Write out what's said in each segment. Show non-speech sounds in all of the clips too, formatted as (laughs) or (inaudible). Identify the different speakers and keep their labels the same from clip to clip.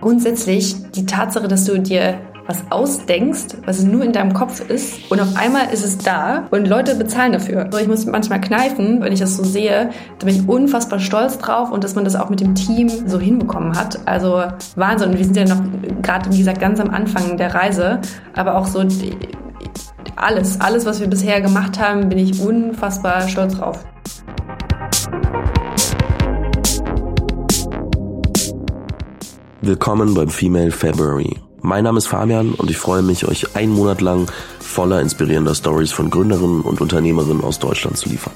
Speaker 1: Grundsätzlich die Tatsache, dass du dir was ausdenkst, was nur in deinem Kopf ist und auf einmal ist es da und Leute bezahlen dafür. Ich muss manchmal kneifen, wenn ich das so sehe, da bin ich unfassbar stolz drauf und dass man das auch mit dem Team so hinbekommen hat. Also Wahnsinn. Wir sind ja noch gerade, wie gesagt, ganz am Anfang der Reise, aber auch so alles, alles, was wir bisher gemacht haben, bin ich unfassbar stolz drauf.
Speaker 2: Willkommen beim Female February. Mein Name ist Fabian und ich freue mich, euch einen Monat lang voller inspirierender Stories von Gründerinnen und Unternehmerinnen aus Deutschland zu liefern.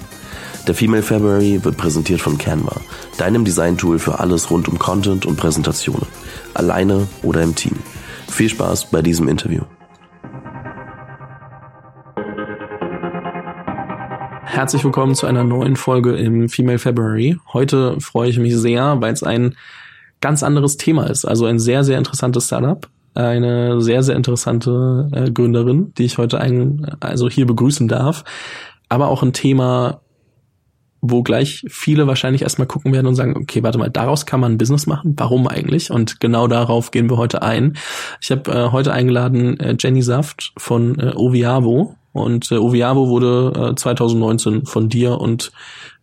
Speaker 2: Der Female February wird präsentiert von Canva, deinem Design-Tool für alles rund um Content und Präsentationen. Alleine oder im Team. Viel Spaß bei diesem Interview. Herzlich willkommen zu einer neuen Folge im Female February. Heute freue ich mich sehr, weil es ein ganz anderes Thema ist. Also ein sehr, sehr interessantes Startup. Eine sehr, sehr interessante äh, Gründerin, die ich heute ein, also hier begrüßen darf. Aber auch ein Thema, wo gleich viele wahrscheinlich erstmal gucken werden und sagen, okay, warte mal, daraus kann man ein Business machen. Warum eigentlich? Und genau darauf gehen wir heute ein. Ich habe äh, heute eingeladen äh, Jenny Saft von äh, Oviavo. Und äh, Oviavo wurde äh, 2019 von dir und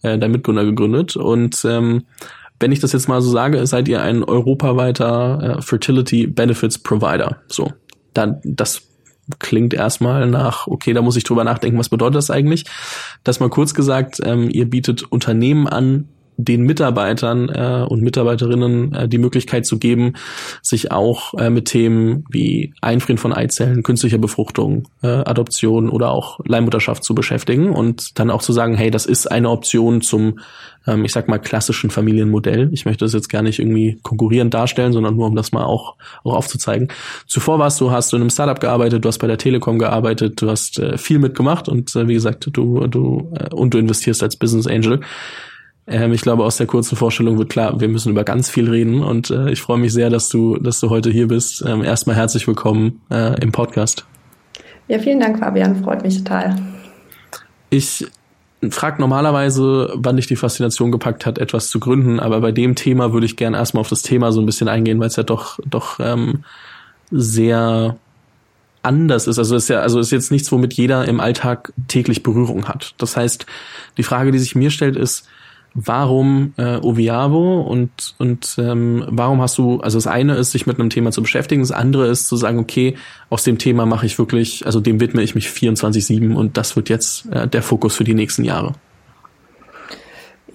Speaker 2: äh, deinem Mitgründer gegründet. Und ähm, wenn ich das jetzt mal so sage, seid ihr ein europaweiter äh, Fertility Benefits Provider. So, dann das klingt erstmal nach, okay, da muss ich drüber nachdenken, was bedeutet das eigentlich? Das mal kurz gesagt, ähm, ihr bietet Unternehmen an, den Mitarbeitern äh, und Mitarbeiterinnen äh, die Möglichkeit zu geben, sich auch äh, mit Themen wie Einfrieren von Eizellen, künstlicher Befruchtung, äh, Adoption oder auch Leihmutterschaft zu beschäftigen und dann auch zu sagen, hey, das ist eine Option zum, ähm, ich sag mal, klassischen Familienmodell. Ich möchte das jetzt gar nicht irgendwie konkurrierend darstellen, sondern nur um das mal auch, auch aufzuzeigen. Zuvor warst du, hast du in einem Startup gearbeitet, du hast bei der Telekom gearbeitet, du hast äh, viel mitgemacht und äh, wie gesagt, du, du äh, und du investierst als Business Angel. Ähm, ich glaube, aus der kurzen Vorstellung wird klar, wir müssen über ganz viel reden und äh, ich freue mich sehr, dass du, dass du heute hier bist. Ähm, erstmal herzlich willkommen äh, im Podcast.
Speaker 1: Ja, vielen Dank, Fabian. Freut mich total.
Speaker 2: Ich frage normalerweise, wann dich die Faszination gepackt hat, etwas zu gründen, aber bei dem Thema würde ich gerne erstmal auf das Thema so ein bisschen eingehen, weil es ja doch, doch ähm, sehr anders ist. Also ist ja, also ist jetzt nichts, womit jeder im Alltag täglich Berührung hat. Das heißt, die Frage, die sich mir stellt, ist, warum äh, Oviavo und und ähm, warum hast du also das eine ist sich mit einem Thema zu beschäftigen das andere ist zu sagen okay aus dem Thema mache ich wirklich also dem widme ich mich 24/7 und das wird jetzt äh, der Fokus für die nächsten Jahre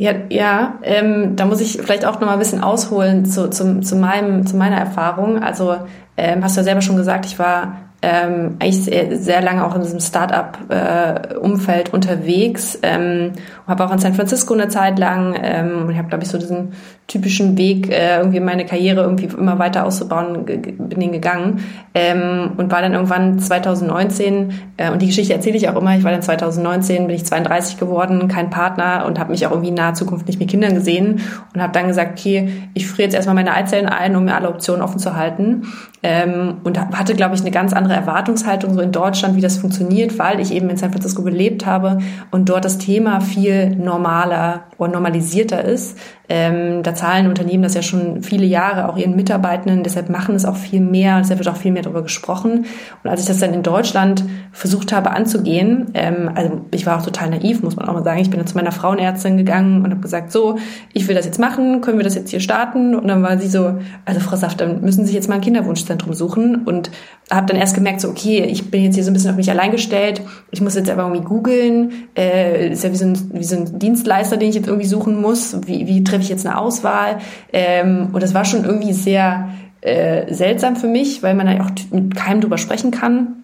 Speaker 1: ja, ja ähm, da muss ich vielleicht auch noch mal ein bisschen ausholen zu, zu, zu, meinem, zu meiner Erfahrung. Also ähm, hast du ja selber schon gesagt, ich war ähm, eigentlich sehr, sehr lange auch in diesem Startup-Umfeld äh, unterwegs. Ähm, habe auch in San Francisco eine Zeit lang ähm, und ich habe, glaube ich, so diesen typischen Weg, äh, irgendwie meine Karriere irgendwie immer weiter auszubauen, bin den gegangen ähm, und war dann irgendwann 2019 äh, und die Geschichte erzähle ich auch immer. Ich war dann 2019, bin ich 32 geworden, kein Partner und habe mich auch irgendwie in naher Zukunft nicht mit Kindern gesehen und habe dann gesagt, okay, ich friere jetzt erstmal meine Eizellen ein, um mir alle Optionen offen zu halten ähm, und hatte, glaube ich, eine ganz andere Erwartungshaltung so in Deutschland, wie das funktioniert, weil ich eben in San Francisco gelebt habe und dort das Thema viel normaler oder normalisierter ist. Ähm, da zahlen Unternehmen das ja schon viele Jahre auch ihren Mitarbeitenden, deshalb machen es auch viel mehr, deshalb wird auch viel mehr darüber gesprochen. Und als ich das dann in Deutschland versucht habe anzugehen, ähm, also ich war auch total naiv, muss man auch mal sagen, ich bin dann zu meiner Frauenärztin gegangen und habe gesagt, so, ich will das jetzt machen, können wir das jetzt hier starten? Und dann war sie so, also Frau Saft, dann müssen Sie sich jetzt mal ein Kinderwunschzentrum suchen und habe dann erst gemerkt, so, okay, ich bin jetzt hier so ein bisschen auf mich allein gestellt, ich muss jetzt aber irgendwie googeln, äh, ist ja wie so, ein, wie so ein Dienstleister, den ich jetzt irgendwie suchen muss, wie, wie treffe ich jetzt eine Auswahl? Ähm, und das war schon irgendwie sehr äh, seltsam für mich, weil man da auch mit keinem drüber sprechen kann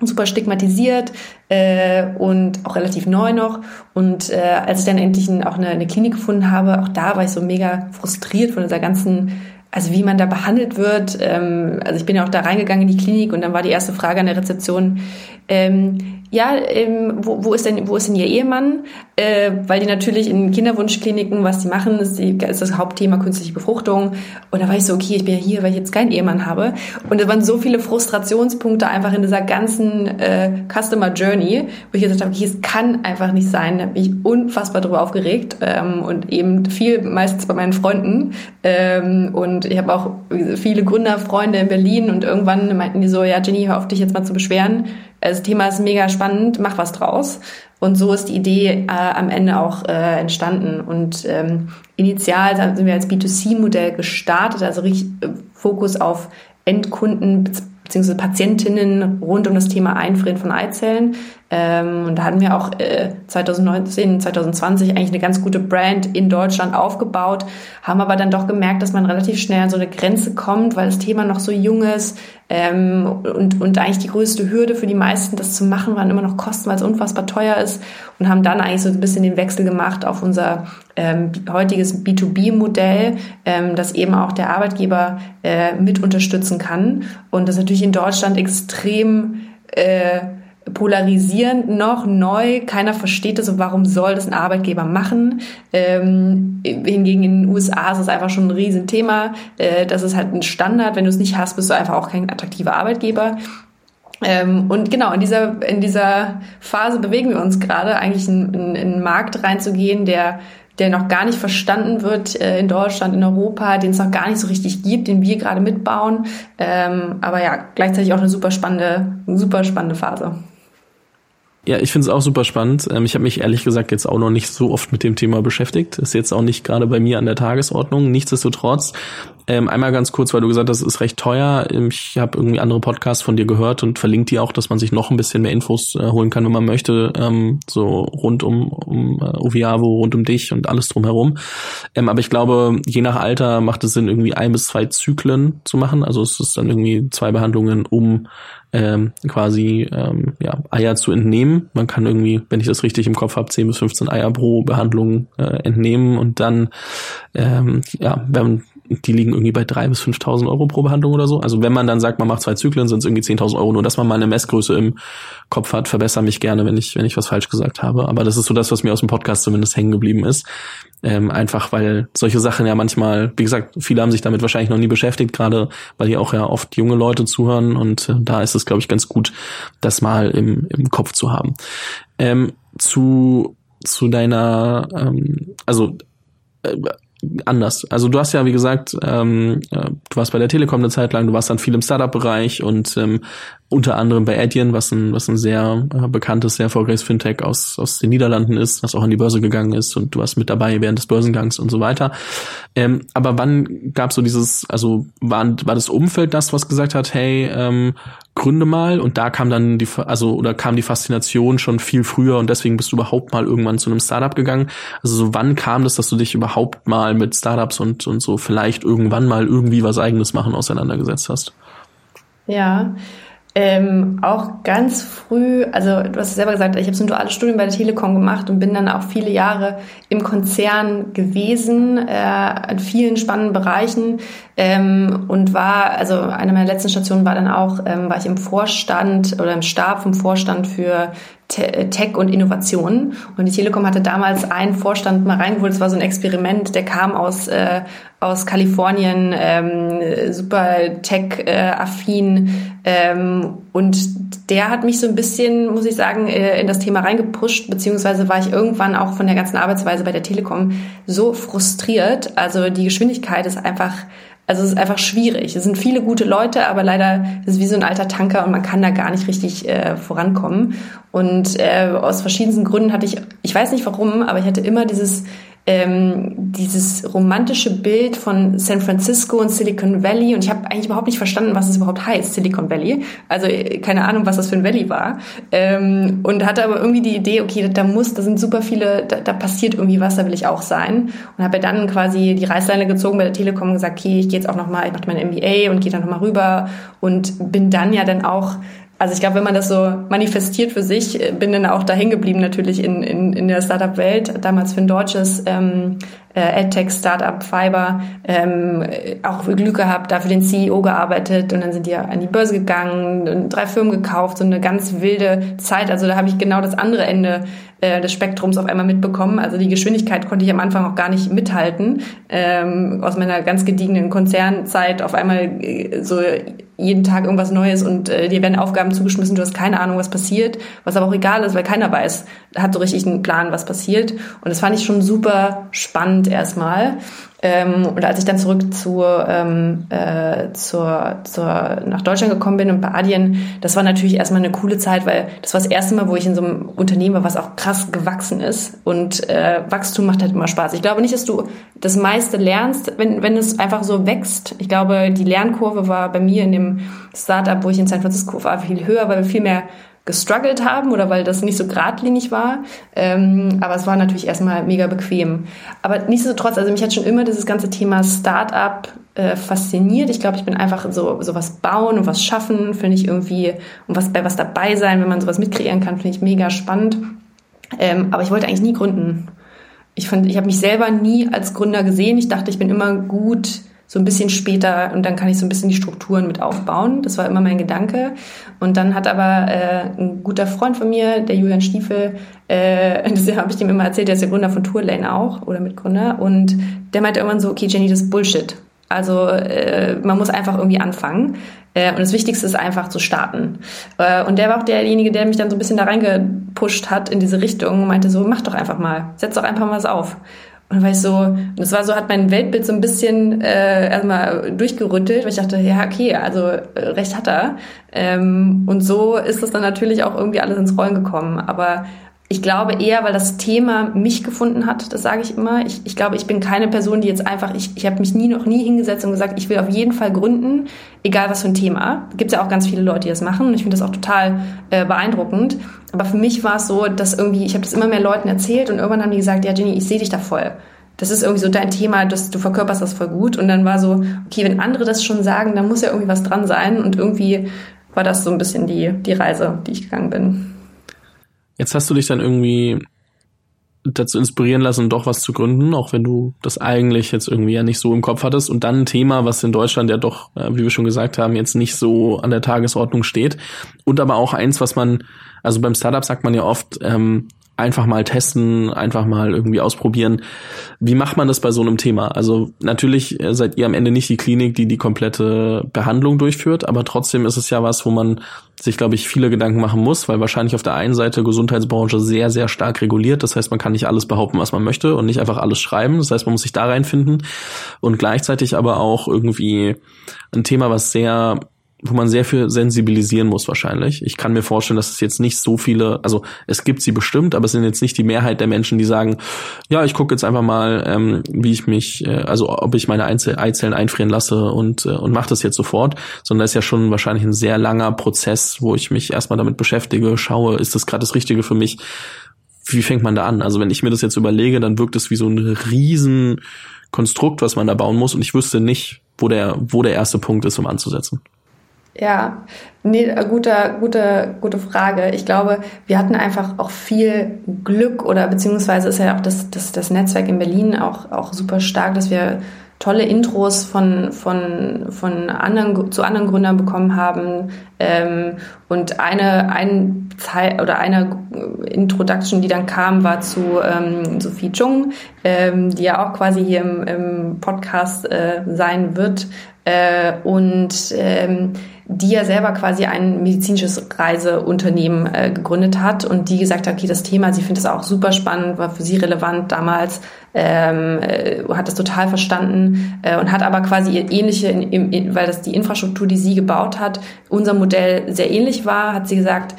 Speaker 1: super stigmatisiert äh, und auch relativ neu noch. Und äh, als ich dann endlich auch eine, eine Klinik gefunden habe, auch da war ich so mega frustriert von dieser ganzen also wie man da behandelt wird. Ähm, also ich bin ja auch da reingegangen in die Klinik und dann war die erste Frage an der Rezeption, ähm, ja, ähm, wo, wo ist denn, wo ist denn ihr Ehemann? Äh, weil die natürlich in Kinderwunschkliniken, was die machen, ist, die, ist das Hauptthema künstliche Befruchtung. Und da war ich so, okay, ich bin ja hier, weil ich jetzt keinen Ehemann habe. Und da waren so viele Frustrationspunkte einfach in dieser ganzen äh, Customer Journey, wo ich gesagt habe, okay, es kann einfach nicht sein. Da bin ich unfassbar drüber aufgeregt ähm, und eben viel meistens bei meinen Freunden. Ähm, und ich habe auch viele Gründerfreunde in Berlin und irgendwann meinten die so, ja, Jenny, hör auf dich jetzt mal zu beschweren das Thema ist mega spannend, mach was draus. Und so ist die Idee äh, am Ende auch äh, entstanden. Und ähm, initial sind wir als B2C-Modell gestartet, also richtig äh, Fokus auf Endkunden bzw. Patientinnen rund um das Thema Einfrieren von Eizellen. Ähm, und da hatten wir auch äh, 2019, 2020 eigentlich eine ganz gute Brand in Deutschland aufgebaut, haben aber dann doch gemerkt, dass man relativ schnell an so eine Grenze kommt, weil das Thema noch so jung ist ähm, und, und eigentlich die größte Hürde für die meisten, das zu machen, waren immer noch Kosten, weil es unfassbar teuer ist und haben dann eigentlich so ein bisschen den Wechsel gemacht auf unser ähm, heutiges B2B-Modell, ähm, das eben auch der Arbeitgeber äh, mit unterstützen kann. Und das natürlich in Deutschland extrem äh, polarisierend noch, neu. Keiner versteht das und warum soll das ein Arbeitgeber machen. Ähm, hingegen in den USA ist es einfach schon ein Riesenthema. Äh, das ist halt ein Standard. Wenn du es nicht hast, bist du einfach auch kein attraktiver Arbeitgeber. Ähm, und genau, in dieser, in dieser Phase bewegen wir uns gerade, eigentlich in, in, in einen Markt reinzugehen, der der noch gar nicht verstanden wird äh, in Deutschland, in Europa, den es noch gar nicht so richtig gibt, den wir gerade mitbauen. Ähm, aber ja, gleichzeitig auch eine super spannende, super spannende Phase.
Speaker 2: Ja, ich finde es auch super spannend. Ähm, ich habe mich ehrlich gesagt jetzt auch noch nicht so oft mit dem Thema beschäftigt. Ist jetzt auch nicht gerade bei mir an der Tagesordnung. Nichtsdestotrotz, ähm, einmal ganz kurz, weil du gesagt hast, es ist recht teuer. Ähm, ich habe irgendwie andere Podcasts von dir gehört und verlinkt die auch, dass man sich noch ein bisschen mehr Infos äh, holen kann, wenn man möchte, ähm, so rund um, um uh, Oviavo, rund um dich und alles drumherum. Ähm, aber ich glaube, je nach Alter macht es Sinn, irgendwie ein bis zwei Zyklen zu machen. Also es ist dann irgendwie zwei Behandlungen, um ähm, quasi ähm, ja, Eier zu entnehmen. Man kann irgendwie, wenn ich das richtig im Kopf habe, 10 bis 15 Eier pro Behandlung äh, entnehmen und dann, ähm, ja, wenn die liegen irgendwie bei drei bis 5.000 Euro pro Behandlung oder so. Also wenn man dann sagt, man macht zwei Zyklen, sind es irgendwie 10.000 Euro. Nur, dass man mal eine Messgröße im Kopf hat, verbessere mich gerne, wenn ich, wenn ich was falsch gesagt habe. Aber das ist so das, was mir aus dem Podcast zumindest hängen geblieben ist. Ähm, einfach weil solche Sachen ja manchmal, wie gesagt, viele haben sich damit wahrscheinlich noch nie beschäftigt, gerade weil hier auch ja oft junge Leute zuhören und äh, da ist es, glaube ich, ganz gut, das mal im, im Kopf zu haben. Ähm, zu, zu deiner, ähm, also äh, anders. Also du hast ja, wie gesagt, ähm, äh, du warst bei der Telekom eine Zeit lang, du warst dann viel im Startup-Bereich und ähm, unter anderem bei Adyen, was ein, was ein sehr äh, bekanntes, sehr erfolgreiches Fintech aus, aus den Niederlanden ist, was auch an die Börse gegangen ist und du warst mit dabei während des Börsengangs und so weiter. Ähm, aber wann gab so dieses, also war, war das Umfeld das, was gesagt hat, hey, ähm, gründe mal und da kam dann die, also oder kam die Faszination schon viel früher und deswegen bist du überhaupt mal irgendwann zu einem Startup gegangen. Also so wann kam das, dass du dich überhaupt mal mit Startups und, und so vielleicht irgendwann mal irgendwie was eigenes machen auseinandergesetzt hast?
Speaker 1: Ja, ähm, auch ganz früh, also du hast es selber gesagt, ich habe so ein duales Studium bei der Telekom gemacht und bin dann auch viele Jahre im Konzern gewesen, äh, in vielen spannenden Bereichen ähm, und war, also eine meiner letzten Stationen war dann auch, ähm, war ich im Vorstand oder im Stab vom Vorstand für Tech und Innovation. Und die Telekom hatte damals einen Vorstand mal reingeholt. Es war so ein Experiment, der kam aus, äh, aus Kalifornien, ähm, super Tech-affin. Ähm, und der hat mich so ein bisschen, muss ich sagen, äh, in das Thema reingepusht, beziehungsweise war ich irgendwann auch von der ganzen Arbeitsweise bei der Telekom so frustriert. Also die Geschwindigkeit ist einfach also es ist einfach schwierig. Es sind viele gute Leute, aber leider ist es wie so ein alter Tanker und man kann da gar nicht richtig äh, vorankommen. Und äh, aus verschiedensten Gründen hatte ich, ich weiß nicht warum, aber ich hatte immer dieses ähm, dieses romantische Bild von San Francisco und Silicon Valley und ich habe eigentlich überhaupt nicht verstanden, was es überhaupt heißt, Silicon Valley. Also äh, keine Ahnung, was das für ein Valley war. Ähm, und hatte aber irgendwie die Idee, okay, da muss, da sind super viele, da, da passiert irgendwie was, da will ich auch sein. Und habe ja dann quasi die Reißleine gezogen bei der Telekom und gesagt, okay, ich gehe jetzt auch nochmal, ich mache mein MBA und gehe dann nochmal rüber und bin dann ja dann auch Also ich glaube, wenn man das so manifestiert für sich, äh, bin dann auch da hängen geblieben natürlich in, in, in der Startup-Welt. Damals für ein deutsches ähm, äh, AdTech-Startup Fiber ähm, auch Glück gehabt, dafür den CEO gearbeitet und dann sind die an die Börse gegangen, drei Firmen gekauft, so eine ganz wilde Zeit. Also da habe ich genau das andere Ende äh, des Spektrums auf einmal mitbekommen. Also die Geschwindigkeit konnte ich am Anfang auch gar nicht mithalten. Ähm, aus meiner ganz gediegenen Konzernzeit auf einmal äh, so jeden Tag irgendwas Neues und äh, dir werden Aufgaben zugeschmissen, du hast keine Ahnung, was passiert, was aber auch egal ist, weil keiner weiß, hat so richtig einen Plan, was passiert. Und das fand ich schon super spannend erstmal. Ähm, und als ich dann zurück zu, ähm, äh, zur, zur, nach Deutschland gekommen bin und bei Adyen, das war natürlich erstmal eine coole Zeit, weil das war das erste Mal, wo ich in so einem Unternehmen war, was auch krass gewachsen ist. Und äh, Wachstum macht halt immer Spaß. Ich glaube nicht, dass du das meiste lernst, wenn, wenn es einfach so wächst. Ich glaube, die Lernkurve war bei mir in dem Startup, wo ich in San Francisco war, viel höher, weil wir viel mehr gestruggelt haben oder weil das nicht so geradlinig war. Ähm, aber es war natürlich erstmal mega bequem. Aber nichtsdestotrotz, also mich hat schon immer dieses ganze Thema Startup äh, fasziniert. Ich glaube, ich bin einfach so, so was bauen und was schaffen, finde ich irgendwie, und was bei was dabei sein, wenn man sowas mitkreieren kann, finde ich mega spannend. Ähm, aber ich wollte eigentlich nie gründen. Ich fand, ich habe mich selber nie als Gründer gesehen. Ich dachte, ich bin immer gut so ein bisschen später und dann kann ich so ein bisschen die Strukturen mit aufbauen. Das war immer mein Gedanke. Und dann hat aber äh, ein guter Freund von mir, der Julian Stiefel, äh, (laughs) das habe ich dem immer erzählt, der ist der Gründer von Tourlane auch oder Mitgründer. Und der meinte irgendwann so, okay Jenny, das ist Bullshit. Also äh, man muss einfach irgendwie anfangen. Äh, und das Wichtigste ist einfach zu starten. Äh, und der war auch derjenige, der mich dann so ein bisschen da reingepusht hat in diese Richtung und meinte so, mach doch einfach mal, setz doch einfach mal was auf. Und weil ich so, das war so, hat mein Weltbild so ein bisschen äh, erstmal durchgerüttelt, weil ich dachte, ja, okay, also äh, recht hat er. Ähm, und so ist das dann natürlich auch irgendwie alles ins Rollen gekommen. Aber ich glaube eher, weil das Thema mich gefunden hat, das sage ich immer. Ich, ich glaube, ich bin keine Person, die jetzt einfach, ich, ich habe mich nie noch nie hingesetzt und gesagt, ich will auf jeden Fall gründen, egal was für ein Thema. Gibt ja auch ganz viele Leute, die das machen und ich finde das auch total äh, beeindruckend. Aber für mich war es so, dass irgendwie, ich habe das immer mehr Leuten erzählt und irgendwann haben die gesagt, ja Jenny, ich sehe dich da voll. Das ist irgendwie so dein Thema, dass du verkörperst das voll gut. Und dann war so, okay, wenn andere das schon sagen, dann muss ja irgendwie was dran sein. Und irgendwie war das so ein bisschen die, die Reise, die ich gegangen bin.
Speaker 2: Jetzt hast du dich dann irgendwie dazu inspirieren lassen, doch was zu gründen, auch wenn du das eigentlich jetzt irgendwie ja nicht so im Kopf hattest. Und dann ein Thema, was in Deutschland ja doch, äh, wie wir schon gesagt haben, jetzt nicht so an der Tagesordnung steht. Und aber auch eins, was man, also beim Startup sagt man ja oft, ähm, einfach mal testen, einfach mal irgendwie ausprobieren. Wie macht man das bei so einem Thema? Also natürlich äh, seid ihr am Ende nicht die Klinik, die die komplette Behandlung durchführt, aber trotzdem ist es ja was, wo man sich, glaube ich, viele Gedanken machen muss, weil wahrscheinlich auf der einen Seite Gesundheitsbranche sehr, sehr stark reguliert. Das heißt, man kann nicht alles behaupten, was man möchte und nicht einfach alles schreiben. Das heißt, man muss sich da reinfinden und gleichzeitig aber auch irgendwie ein Thema, was sehr wo man sehr viel sensibilisieren muss wahrscheinlich. Ich kann mir vorstellen, dass es jetzt nicht so viele, also es gibt sie bestimmt, aber es sind jetzt nicht die Mehrheit der Menschen, die sagen, ja, ich gucke jetzt einfach mal, ähm, wie ich mich, äh, also ob ich meine Einzel Eizellen einfrieren lasse und, äh, und mache das jetzt sofort, sondern das ist ja schon wahrscheinlich ein sehr langer Prozess, wo ich mich erstmal damit beschäftige, schaue, ist das gerade das Richtige für mich? Wie fängt man da an? Also wenn ich mir das jetzt überlege, dann wirkt es wie so ein riesen Konstrukt, was man da bauen muss und ich wüsste nicht, wo der, wo der erste Punkt ist, um anzusetzen.
Speaker 1: Ja, nee, äh, guter, gute, gute Frage. Ich glaube, wir hatten einfach auch viel Glück oder beziehungsweise ist ja auch das, das, das Netzwerk in Berlin auch, auch super stark, dass wir tolle Intros von, von, von anderen, zu anderen Gründern bekommen haben. Ähm, und eine, ein Teil oder eine Introduction, die dann kam, war zu ähm, Sophie Chung, ähm, die ja auch quasi hier im, im Podcast äh, sein wird. Äh, und ähm, die ja selber quasi ein medizinisches Reiseunternehmen äh, gegründet hat und die gesagt hat, okay, das Thema, sie findet es auch super spannend, war für sie relevant damals, ähm, äh, hat das total verstanden äh, und hat aber quasi ähnliche, in, in, weil das die Infrastruktur, die sie gebaut hat, unser Modell sehr ähnlich war, hat sie gesagt,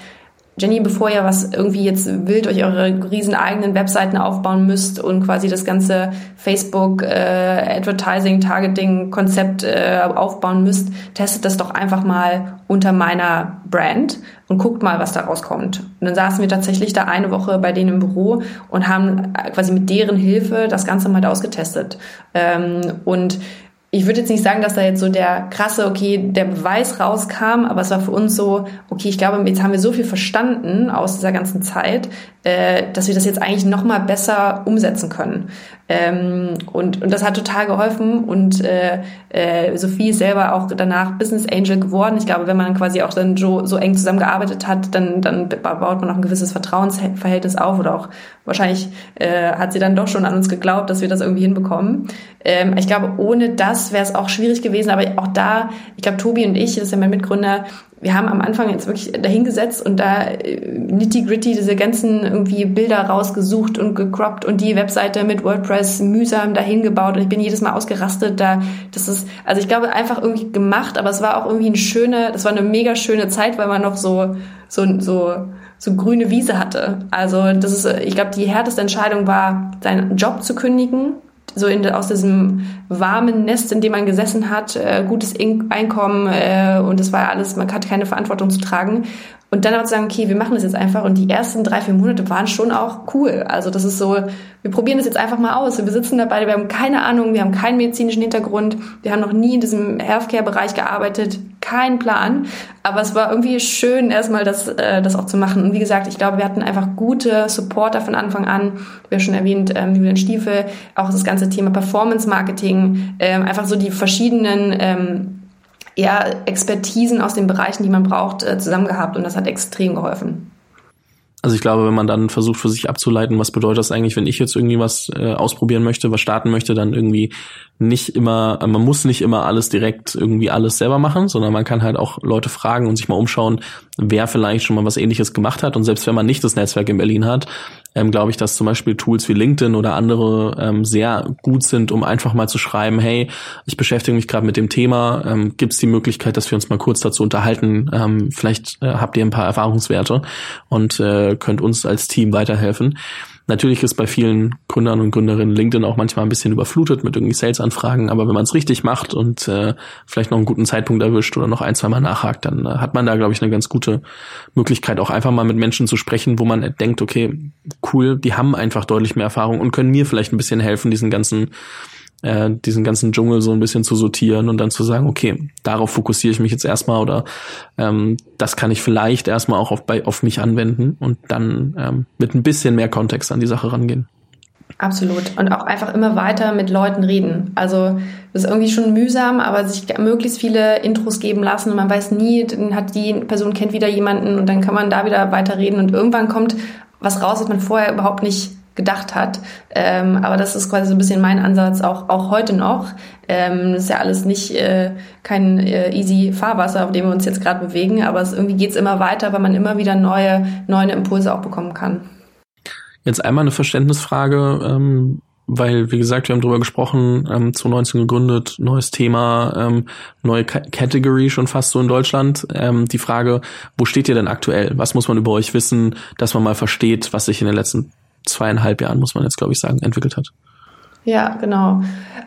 Speaker 1: Jenny, bevor ihr was irgendwie jetzt wild euch eure riesen eigenen Webseiten aufbauen müsst und quasi das ganze Facebook äh, Advertising Targeting Konzept äh, aufbauen müsst, testet das doch einfach mal unter meiner Brand und guckt mal, was da rauskommt. Und dann saßen wir tatsächlich da eine Woche bei denen im Büro und haben quasi mit deren Hilfe das Ganze mal ausgetestet. Ähm, und ich würde jetzt nicht sagen, dass da jetzt so der krasse, okay, der Beweis rauskam, aber es war für uns so, okay, ich glaube, jetzt haben wir so viel verstanden aus dieser ganzen Zeit, äh, dass wir das jetzt eigentlich noch mal besser umsetzen können. Ähm, und, und das hat total geholfen und äh, äh, Sophie ist selber auch danach Business Angel geworden. Ich glaube, wenn man quasi auch dann so, so eng zusammengearbeitet hat, dann, dann baut man auch ein gewisses Vertrauensverhältnis auf oder auch wahrscheinlich äh, hat sie dann doch schon an uns geglaubt, dass wir das irgendwie hinbekommen. Ähm, ich glaube, ohne das wäre es auch schwierig gewesen, aber auch da, ich glaube, Tobi und ich, das ist ja mein Mitgründer, wir haben am Anfang jetzt wirklich dahingesetzt und da äh, nitty-gritty diese ganzen irgendwie Bilder rausgesucht und gecroppt und die Webseite mit WordPress mühsam dahin gebaut und ich bin jedes Mal ausgerastet da. Das ist, also ich glaube, einfach irgendwie gemacht, aber es war auch irgendwie eine schöne, das war eine mega schöne Zeit, weil man noch so, so, so, so grüne Wiese hatte. Also das ist, ich glaube, die härteste Entscheidung war, seinen Job zu kündigen so in, aus diesem warmen Nest, in dem man gesessen hat, äh, gutes Einkommen äh, und es war alles, man hatte keine Verantwortung zu tragen. Und dann aber zu sagen, okay, wir machen das jetzt einfach. Und die ersten drei, vier Monate waren schon auch cool. Also das ist so, wir probieren das jetzt einfach mal aus. Wir sitzen dabei, wir haben keine Ahnung, wir haben keinen medizinischen Hintergrund, wir haben noch nie in diesem Healthcare-Bereich gearbeitet, keinen Plan. Aber es war irgendwie schön, erstmal das, äh, das auch zu machen. Und wie gesagt, ich glaube, wir hatten einfach gute Supporter von Anfang an. Haben schon erwähnt, ähm, Julian Stiefel, auch das ganze Thema Performance-Marketing, ähm, einfach so die verschiedenen ähm, ja, Expertisen aus den Bereichen, die man braucht, äh, zusammen gehabt und das hat extrem geholfen.
Speaker 2: Also ich glaube, wenn man dann versucht für sich abzuleiten, was bedeutet das eigentlich, wenn ich jetzt irgendwie was äh, ausprobieren möchte, was starten möchte, dann irgendwie nicht immer, man muss nicht immer alles direkt irgendwie alles selber machen, sondern man kann halt auch Leute fragen und sich mal umschauen, wer vielleicht schon mal was ähnliches gemacht hat. Und selbst wenn man nicht das Netzwerk in Berlin hat, ähm, glaube ich, dass zum Beispiel Tools wie LinkedIn oder andere ähm, sehr gut sind, um einfach mal zu schreiben, hey, ich beschäftige mich gerade mit dem Thema, ähm, gibt es die Möglichkeit, dass wir uns mal kurz dazu unterhalten, ähm, vielleicht äh, habt ihr ein paar Erfahrungswerte und äh, könnt uns als Team weiterhelfen. Natürlich ist bei vielen Gründern und Gründerinnen LinkedIn auch manchmal ein bisschen überflutet mit irgendwie Sales-Anfragen, aber wenn man es richtig macht und äh, vielleicht noch einen guten Zeitpunkt erwischt oder noch ein, zwei Mal nachhakt, dann äh, hat man da, glaube ich, eine ganz gute Möglichkeit, auch einfach mal mit Menschen zu sprechen, wo man denkt, okay, cool, die haben einfach deutlich mehr Erfahrung und können mir vielleicht ein bisschen helfen, diesen ganzen äh, diesen ganzen Dschungel so ein bisschen zu sortieren und dann zu sagen, okay, darauf fokussiere ich mich jetzt erstmal oder ähm, das kann ich vielleicht erstmal auch auf, bei, auf mich anwenden und dann ähm, mit ein bisschen mehr Kontext an die Sache rangehen.
Speaker 1: Absolut. Und auch einfach immer weiter mit Leuten reden. Also das ist irgendwie schon mühsam, aber sich möglichst viele Intros geben lassen und man weiß nie, dann hat die Person kennt wieder jemanden und dann kann man da wieder weiterreden und irgendwann kommt was raus, was man vorher überhaupt nicht gedacht hat. Ähm, aber das ist quasi so ein bisschen mein Ansatz auch, auch heute noch. Ähm, das ist ja alles nicht äh, kein äh, easy Fahrwasser, auf dem wir uns jetzt gerade bewegen, aber es, irgendwie geht's immer weiter, weil man immer wieder neue, neue Impulse auch bekommen kann.
Speaker 2: Jetzt einmal eine Verständnisfrage, ähm, weil, wie gesagt, wir haben drüber gesprochen, ähm, 2019 gegründet, neues Thema, ähm, neue K Category schon fast so in Deutschland. Ähm, die Frage, wo steht ihr denn aktuell? Was muss man über euch wissen, dass man mal versteht, was sich in den letzten zweieinhalb Jahren, muss man jetzt, glaube ich, sagen, entwickelt hat.
Speaker 1: Ja, genau.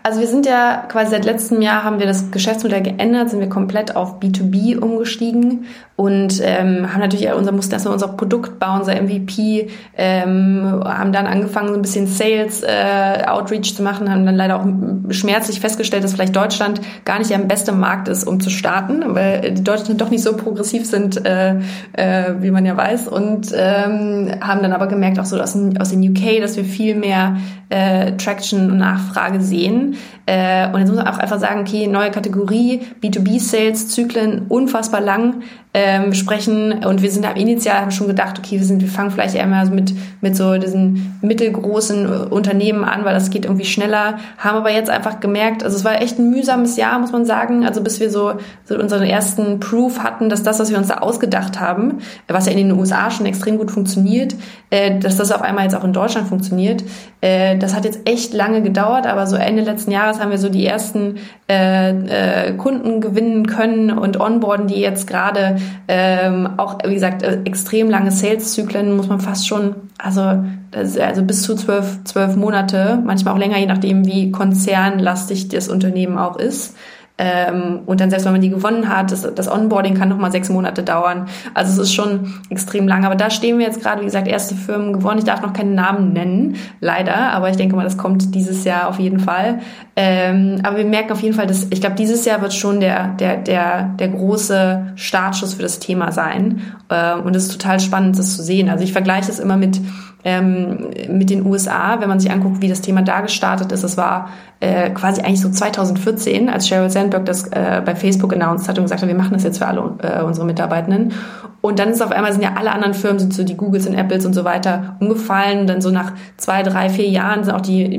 Speaker 1: Also wir sind ja quasi seit letztem Jahr haben wir das Geschäftsmodell geändert, sind wir komplett auf B2B umgestiegen und ähm, haben natürlich unser mussten erstmal unser Produkt bauen, unser MVP, ähm, haben dann angefangen so ein bisschen Sales äh, Outreach zu machen, haben dann leider auch schmerzlich festgestellt, dass vielleicht Deutschland gar nicht der beste Markt ist, um zu starten, weil die Deutschen doch nicht so progressiv sind, äh, äh, wie man ja weiß und ähm, haben dann aber gemerkt auch so aus, aus den UK, dass wir viel mehr äh, Traction und Nachfrage sehen. Äh, und jetzt muss man auch einfach sagen, okay, neue Kategorie, B2B-Sales, Zyklen, unfassbar lang ähm, sprechen. Und wir sind am initial haben schon gedacht, okay, wir sind, wir fangen vielleicht eher mal mit, mit so diesen mittelgroßen äh, Unternehmen an, weil das geht irgendwie schneller. Haben aber jetzt einfach gemerkt, also es war echt ein mühsames Jahr, muss man sagen. Also bis wir so, so unseren ersten Proof hatten, dass das, was wir uns da ausgedacht haben, was ja in den USA schon extrem gut funktioniert, äh, dass das auf einmal jetzt auch in Deutschland funktioniert. Äh, das hat jetzt echt lange gedauert, aber so Ende letzten Jahres haben wir so die ersten äh, äh, Kunden gewinnen können und onboarden, die jetzt gerade ähm, auch, wie gesagt, äh, extrem lange Sales-Zyklen muss man fast schon, also, also bis zu zwölf, zwölf Monate, manchmal auch länger, je nachdem, wie konzernlastig das Unternehmen auch ist. Ähm, und dann selbst wenn man die gewonnen hat, das, das Onboarding kann noch mal sechs Monate dauern. Also es ist schon extrem lang. Aber da stehen wir jetzt gerade, wie gesagt, erste Firmen gewonnen. Ich darf noch keinen Namen nennen, leider. Aber ich denke mal, das kommt dieses Jahr auf jeden Fall. Ähm, aber wir merken auf jeden Fall, dass ich glaube, dieses Jahr wird schon der, der, der, der große Startschuss für das Thema sein. Ähm, und es ist total spannend, das zu sehen. Also ich vergleiche es immer mit ähm, mit den USA, wenn man sich anguckt, wie das Thema da gestartet ist. Das war äh, quasi eigentlich so 2014, als Sheryl Sandberg das äh, bei Facebook announced hat und gesagt hat, wir machen das jetzt für alle äh, unsere Mitarbeitenden. Und dann ist auf einmal sind ja alle anderen Firmen, sind so die Googles und Apples und so weiter umgefallen. Dann so nach zwei, drei, vier Jahren sind auch die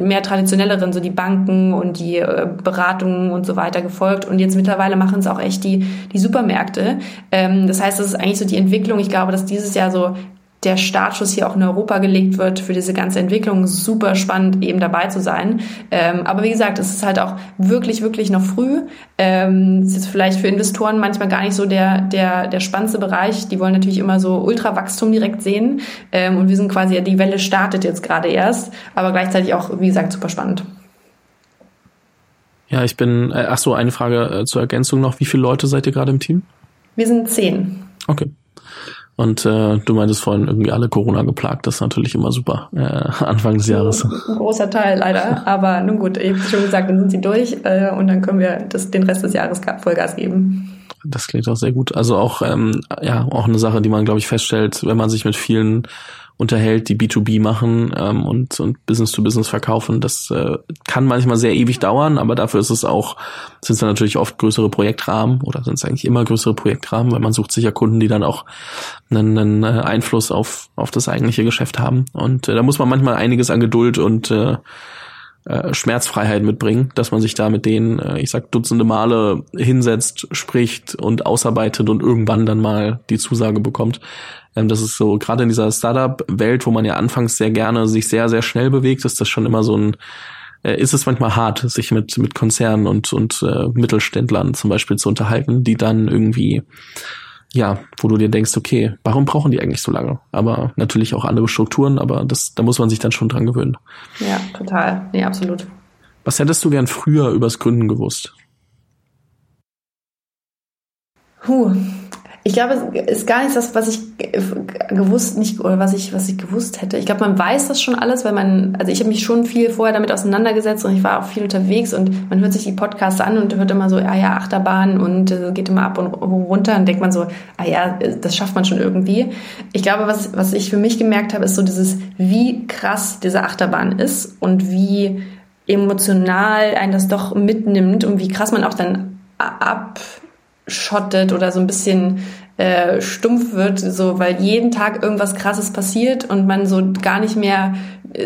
Speaker 1: mehr traditionelleren, so die Banken und die äh, Beratungen und so weiter gefolgt. Und jetzt mittlerweile machen es auch echt die, die Supermärkte. Ähm, das heißt, das ist eigentlich so die Entwicklung. Ich glaube, dass dieses Jahr so der Startschuss hier auch in Europa gelegt wird für diese ganze Entwicklung. Super spannend, eben dabei zu sein. Ähm, aber wie gesagt, es ist halt auch wirklich, wirklich noch früh. Ähm, ist jetzt vielleicht für Investoren manchmal gar nicht so der, der, der spannendste Bereich. Die wollen natürlich immer so Ultrawachstum direkt sehen. Ähm, und wir sind quasi, die Welle startet jetzt gerade erst, aber gleichzeitig auch, wie gesagt, super spannend.
Speaker 2: Ja, ich bin, äh, ach so, eine Frage äh, zur Ergänzung noch. Wie viele Leute seid ihr gerade im Team?
Speaker 1: Wir sind zehn.
Speaker 2: Okay. Und äh, du meintest vorhin irgendwie alle Corona geplagt. Das ist natürlich immer super. Äh, (laughs) Anfang des Jahres.
Speaker 1: Ein großer Teil leider. Aber nun gut, ich habe schon gesagt, dann sind sie durch äh, und dann können wir das, den Rest des Jahres Vollgas geben.
Speaker 2: Das klingt auch sehr gut. Also auch ähm, ja auch eine Sache, die man glaube ich feststellt, wenn man sich mit vielen unterhält, die B2B machen ähm, und, und Business to Business verkaufen. Das äh, kann manchmal sehr ewig dauern, aber dafür ist es auch, sind es dann natürlich oft größere Projektrahmen oder sind es eigentlich immer größere Projektrahmen, weil man sucht sich ja Kunden, die dann auch einen, einen äh, Einfluss auf, auf das eigentliche Geschäft haben. Und äh, da muss man manchmal einiges an Geduld und äh, äh, Schmerzfreiheit mitbringen, dass man sich da mit denen, äh, ich sag, dutzende Male hinsetzt, spricht und ausarbeitet und irgendwann dann mal die Zusage bekommt. Ähm, das ist so, gerade in dieser Startup-Welt, wo man ja anfangs sehr gerne sich sehr, sehr schnell bewegt, ist das schon immer so ein, äh, ist es manchmal hart, sich mit, mit Konzernen und, und äh, Mittelständlern zum Beispiel zu unterhalten, die dann irgendwie, ja, wo du dir denkst, okay, warum brauchen die eigentlich so lange? Aber natürlich auch andere Strukturen, aber das, da muss man sich dann schon dran gewöhnen.
Speaker 1: Ja, total. Nee, absolut.
Speaker 2: Was hättest du gern früher übers Gründen gewusst?
Speaker 1: Puh, ich glaube, es ist gar nicht das, was ich gewusst nicht oder was ich was ich gewusst hätte. Ich glaube, man weiß das schon alles, weil man also ich habe mich schon viel vorher damit auseinandergesetzt und ich war auch viel unterwegs und man hört sich die Podcasts an und hört immer so, ah ja, Achterbahn und äh, geht immer ab und runter und denkt man so, ah ja, das schafft man schon irgendwie. Ich glaube, was was ich für mich gemerkt habe, ist so dieses wie krass diese Achterbahn ist und wie emotional einen das doch mitnimmt und wie krass man auch dann ab abschottet oder so ein bisschen äh, stumpf wird, so weil jeden Tag irgendwas Krasses passiert und man so gar nicht mehr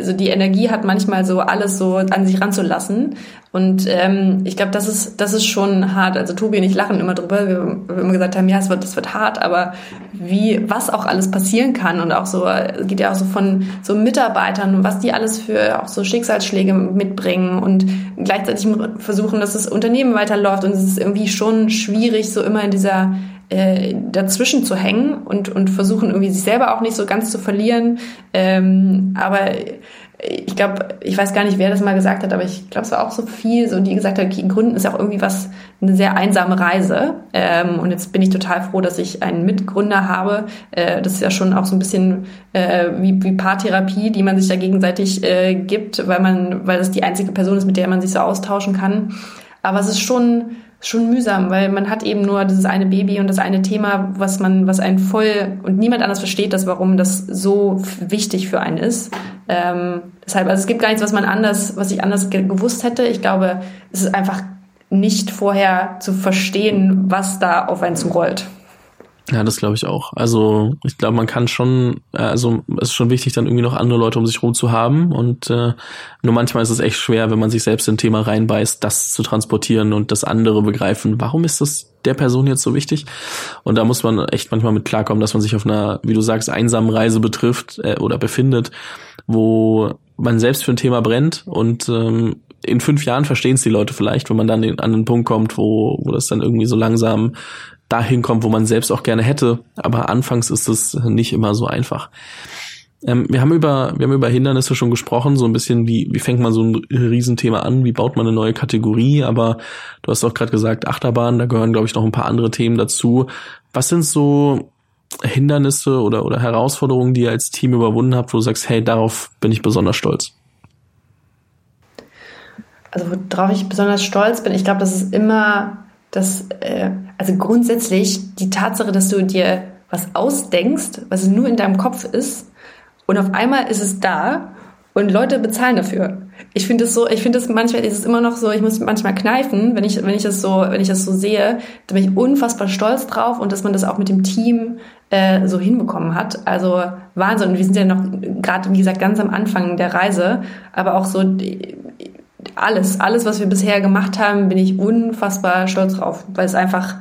Speaker 1: so die Energie hat, manchmal so alles so an sich ranzulassen. Und ähm, ich glaube, das ist das ist schon hart. Also Tobi und ich lachen immer drüber, wir, wir immer gesagt haben, ja, es wird das wird hart, aber wie was auch alles passieren kann und auch so geht ja auch so von so Mitarbeitern und was die alles für auch so Schicksalsschläge mitbringen und gleichzeitig versuchen, dass das Unternehmen weiterläuft und es ist irgendwie schon schwierig, so immer in dieser äh, dazwischen zu hängen und, und versuchen irgendwie sich selber auch nicht so ganz zu verlieren. Ähm, aber ich glaube, ich weiß gar nicht, wer das mal gesagt hat, aber ich glaube, es war auch so viel, so die gesagt hat, okay, Gründen ist auch irgendwie was, eine sehr einsame Reise. Ähm, und jetzt bin ich total froh, dass ich einen Mitgründer habe. Äh, das ist ja schon auch so ein bisschen äh, wie, wie Paartherapie, die man sich da gegenseitig äh, gibt, weil man, weil das die einzige Person ist, mit der man sich so austauschen kann. Aber es ist schon schon mühsam, weil man hat eben nur dieses eine Baby und das eine Thema, was man, was einen voll und niemand anders versteht das, warum das so wichtig für einen ist. Ähm, deshalb, also es gibt gar nichts, was man anders, was ich anders gewusst hätte. Ich glaube, es ist einfach nicht vorher zu verstehen, was da auf einen zurollt.
Speaker 2: Ja, das glaube ich auch. Also ich glaube, man kann schon, äh, also es ist schon wichtig, dann irgendwie noch andere Leute um sich rum zu haben. Und äh, nur manchmal ist es echt schwer, wenn man sich selbst in ein Thema reinbeißt, das zu transportieren und das andere begreifen. Warum ist das der Person jetzt so wichtig? Und da muss man echt manchmal mit klarkommen, dass man sich auf einer, wie du sagst, einsamen Reise betrifft äh, oder befindet, wo man selbst für ein Thema brennt und ähm, in fünf Jahren verstehen es die Leute vielleicht, wenn man dann an den Punkt kommt, wo, wo das dann irgendwie so langsam dahin kommt, wo man selbst auch gerne hätte. Aber anfangs ist es nicht immer so einfach. Ähm, wir haben über, wir haben über Hindernisse schon gesprochen, so ein bisschen wie, wie fängt man so ein Riesenthema an, wie baut man eine neue Kategorie, aber du hast auch gerade gesagt, Achterbahn, da gehören, glaube ich, noch ein paar andere Themen dazu. Was sind so Hindernisse oder, oder Herausforderungen, die ihr als Team überwunden habt, wo du sagst, hey, darauf bin ich besonders stolz?
Speaker 1: Also worauf ich besonders stolz bin, ich glaube, das ist immer das, äh, also grundsätzlich die Tatsache, dass du dir was ausdenkst, was nur in deinem Kopf ist, und auf einmal ist es da und Leute bezahlen dafür. Ich finde es so, ich finde es manchmal ist es immer noch so, ich muss manchmal kneifen, wenn ich wenn ich das so, wenn ich das so sehe, da bin ich unfassbar stolz drauf und dass man das auch mit dem Team äh, so hinbekommen hat. Also Wahnsinn. Und wir sind ja noch gerade wie gesagt ganz am Anfang der Reise, aber auch so alles, alles, was wir bisher gemacht haben, bin ich unfassbar stolz drauf, weil es einfach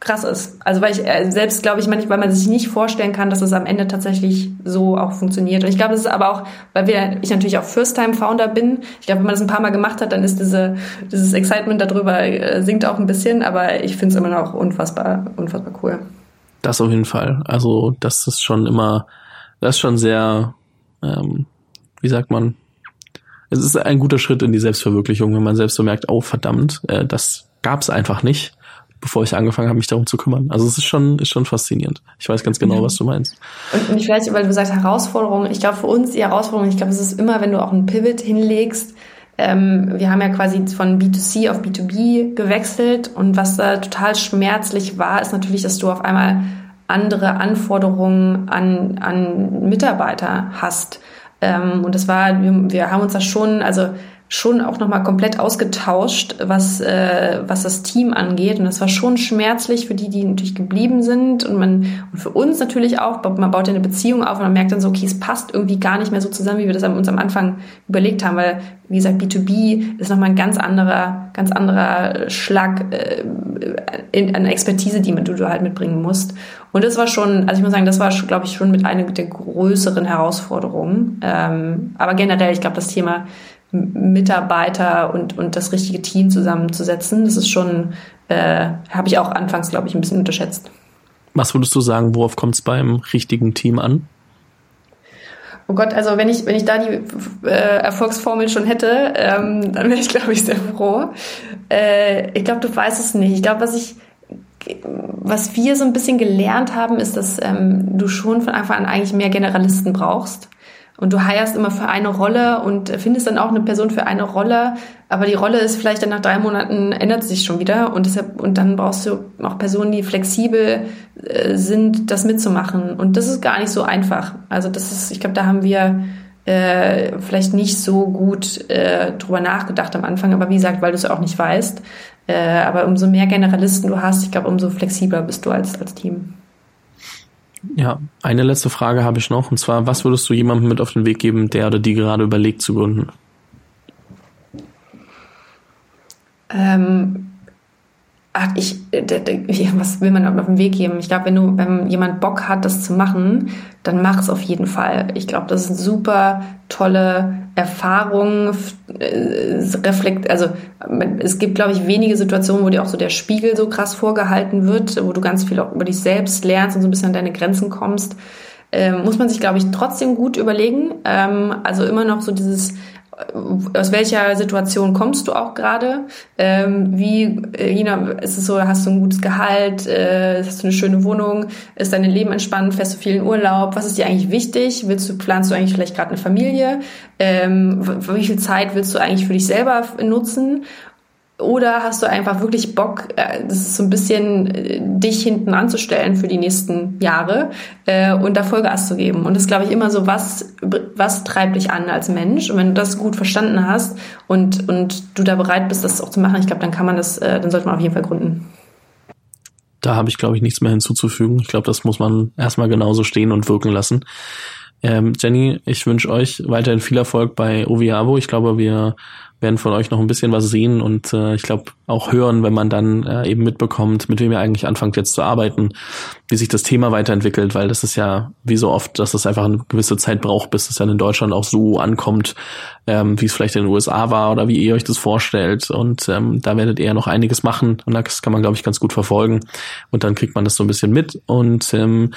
Speaker 1: krass ist. Also weil ich äh, selbst glaube ich manchmal, weil man sich nicht vorstellen kann, dass es am Ende tatsächlich so auch funktioniert. Und ich glaube, es ist aber auch, weil wir, ich natürlich auch First-Time-Founder bin. Ich glaube, wenn man das ein paar Mal gemacht hat, dann ist diese, dieses Excitement darüber äh, sinkt auch ein bisschen, aber ich finde es immer noch unfassbar, unfassbar cool.
Speaker 2: Das auf jeden Fall. Also das ist schon immer, das ist schon sehr, ähm, wie sagt man, es ist ein guter Schritt in die Selbstverwirklichung, wenn man selbst so merkt, oh verdammt, äh, das gab es einfach nicht bevor ich angefangen habe, mich darum zu kümmern. Also es ist schon, ist schon faszinierend. Ich weiß ganz genau, ja. was du meinst.
Speaker 1: Und vielleicht, weil du sagst Herausforderungen, ich glaube für uns die Herausforderung, ich glaube, es ist immer, wenn du auch einen Pivot hinlegst, ähm, wir haben ja quasi von B2C auf B2B gewechselt und was da total schmerzlich war, ist natürlich, dass du auf einmal andere Anforderungen an, an Mitarbeiter hast. Ähm, und das war, wir, wir haben uns da schon, also schon auch nochmal komplett ausgetauscht, was, äh, was das Team angeht. Und das war schon schmerzlich für die, die natürlich geblieben sind. Und man, und für uns natürlich auch, man baut ja eine Beziehung auf und man merkt dann so, okay, es passt irgendwie gar nicht mehr so zusammen, wie wir das uns am Anfang überlegt haben, weil, wie gesagt, B2B ist nochmal ein ganz anderer, ganz anderer Schlag äh, in, an Expertise, die du halt mitbringen musst. Und das war schon, also ich muss sagen, das war, glaube ich, schon mit einer der größeren Herausforderungen. Ähm, aber generell, ich glaube, das Thema Mitarbeiter und, und das richtige Team zusammenzusetzen. Das ist schon, äh, habe ich auch anfangs, glaube ich, ein bisschen unterschätzt.
Speaker 2: Was würdest du sagen, worauf kommt es beim richtigen Team an?
Speaker 1: Oh Gott, also wenn ich, wenn ich da die äh, Erfolgsformel schon hätte, ähm, dann wäre ich, glaube ich, sehr froh. Äh, ich glaube, du weißt es nicht. Ich glaube, was ich, was wir so ein bisschen gelernt haben, ist, dass ähm, du schon von Anfang an eigentlich mehr Generalisten brauchst. Und du heierst immer für eine Rolle und findest dann auch eine Person für eine Rolle, aber die Rolle ist vielleicht dann nach drei Monaten ändert sich schon wieder und deshalb und dann brauchst du auch Personen, die flexibel äh, sind, das mitzumachen. Und das ist gar nicht so einfach. Also das ist, ich glaube, da haben wir äh, vielleicht nicht so gut äh, drüber nachgedacht am Anfang, aber wie gesagt, weil du es auch nicht weißt. Äh, aber umso mehr Generalisten du hast, ich glaube, umso flexibler bist du als, als Team.
Speaker 2: Ja, eine letzte Frage habe ich noch, und zwar, was würdest du jemandem mit auf den Weg geben, der oder die gerade überlegt zu gründen?
Speaker 1: Ähm, ach, ich, was will man auf den Weg geben? Ich glaube, wenn du, wenn jemand Bock hat, das zu machen, dann mach es auf jeden Fall. Ich glaube, das ist eine super tolle Erfahrung, äh, reflekt, also es gibt, glaube ich, wenige Situationen, wo dir auch so der Spiegel so krass vorgehalten wird, wo du ganz viel auch über dich selbst lernst und so ein bisschen an deine Grenzen kommst. Ähm, muss man sich, glaube ich, trotzdem gut überlegen. Ähm, also immer noch so dieses aus welcher Situation kommst du auch gerade? Ähm, wie, äh, Jena, ist es so, hast du ein gutes Gehalt, äh, hast du eine schöne Wohnung, ist dein Leben entspannt, fährst du viel in Urlaub? Was ist dir eigentlich wichtig? Willst du, planst du eigentlich vielleicht gerade eine Familie? Ähm, wie viel Zeit willst du eigentlich für dich selber nutzen? Oder hast du einfach wirklich Bock, äh, das ist so ein bisschen äh, dich hinten anzustellen für die nächsten Jahre äh, und da Vollgas zu geben? Und das ist, glaube ich, immer so, was, was treibt dich an als Mensch? Und wenn du das gut verstanden hast und, und du da bereit bist, das auch zu machen, ich glaube, dann kann man das, dann sollte man auf jeden Fall gründen.
Speaker 2: Da habe ich, glaube ich, nichts mehr hinzuzufügen. Ich glaube, das muss man erstmal genauso stehen und wirken lassen. Ähm, Jenny, ich wünsche euch weiterhin viel Erfolg bei Oviavo. Ich glaube, wir werden von euch noch ein bisschen was sehen und äh, ich glaube auch hören, wenn man dann äh, eben mitbekommt, mit wem ihr eigentlich anfangt jetzt zu arbeiten, wie sich das Thema weiterentwickelt, weil das ist ja wie so oft, dass es einfach eine gewisse Zeit braucht, bis es dann in Deutschland auch so ankommt, ähm, wie es vielleicht in den USA war oder wie ihr euch das vorstellt. Und ähm, da werdet ihr noch einiges machen und das kann man, glaube ich, ganz gut verfolgen. Und dann kriegt man das so ein bisschen mit und ähm,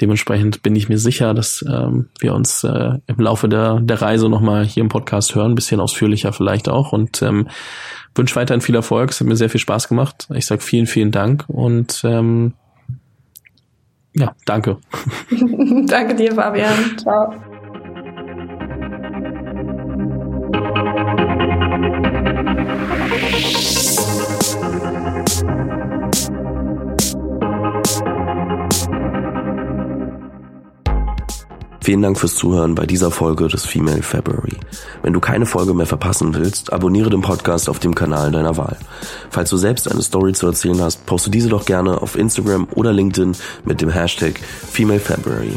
Speaker 2: dementsprechend bin ich mir sicher, dass ähm, wir uns äh, im Laufe der, der Reise nochmal hier im Podcast hören, bisschen ausführlicher vielleicht auch und ähm, wünsche weiterhin viel Erfolg. Es hat mir sehr viel Spaß gemacht. Ich sage vielen, vielen Dank und ähm, ja, danke. (laughs)
Speaker 1: danke dir, Fabian. Ciao.
Speaker 3: Vielen Dank fürs Zuhören bei dieser Folge des Female February. Wenn du keine Folge mehr verpassen willst, abonniere den Podcast auf dem Kanal deiner Wahl. Falls du selbst eine Story zu erzählen hast, poste diese doch gerne auf Instagram oder LinkedIn mit dem Hashtag Female February.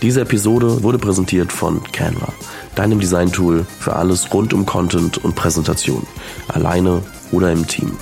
Speaker 3: Diese Episode wurde präsentiert von Canva, deinem Design-Tool für alles rund um Content und Präsentation, alleine oder im Team.